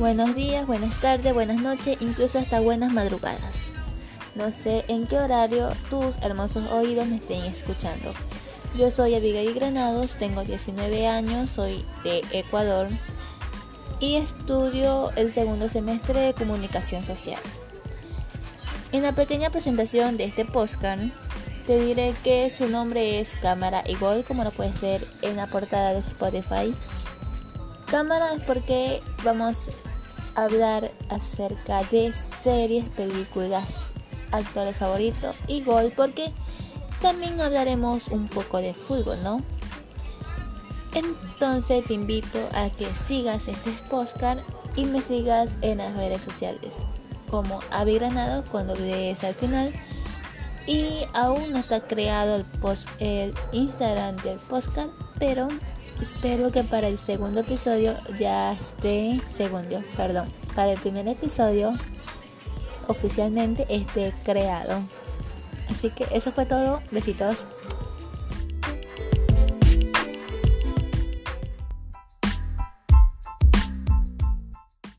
buenos días, buenas tardes, buenas noches, incluso hasta buenas madrugadas. No sé en qué horario tus hermosos oídos me estén escuchando. Yo soy Abigail Granados, tengo 19 años, soy de Ecuador y estudio el segundo semestre de comunicación social. En la pequeña presentación de este podcast te diré que su nombre es Cámara Igual como lo puedes ver en la portada de Spotify. Cámara es porque vamos hablar acerca de series, películas, actores favoritos y gol porque también hablaremos un poco de fútbol, ¿no? Entonces te invito a que sigas este podcast y me sigas en las redes sociales como Avi Granado cuando lees al final y aún no está creado el, post, el Instagram del podcast, pero espero que para el segundo episodio ya esté, segundo, perdón, para el primer episodio oficialmente esté creado. Así que eso fue todo. Besitos.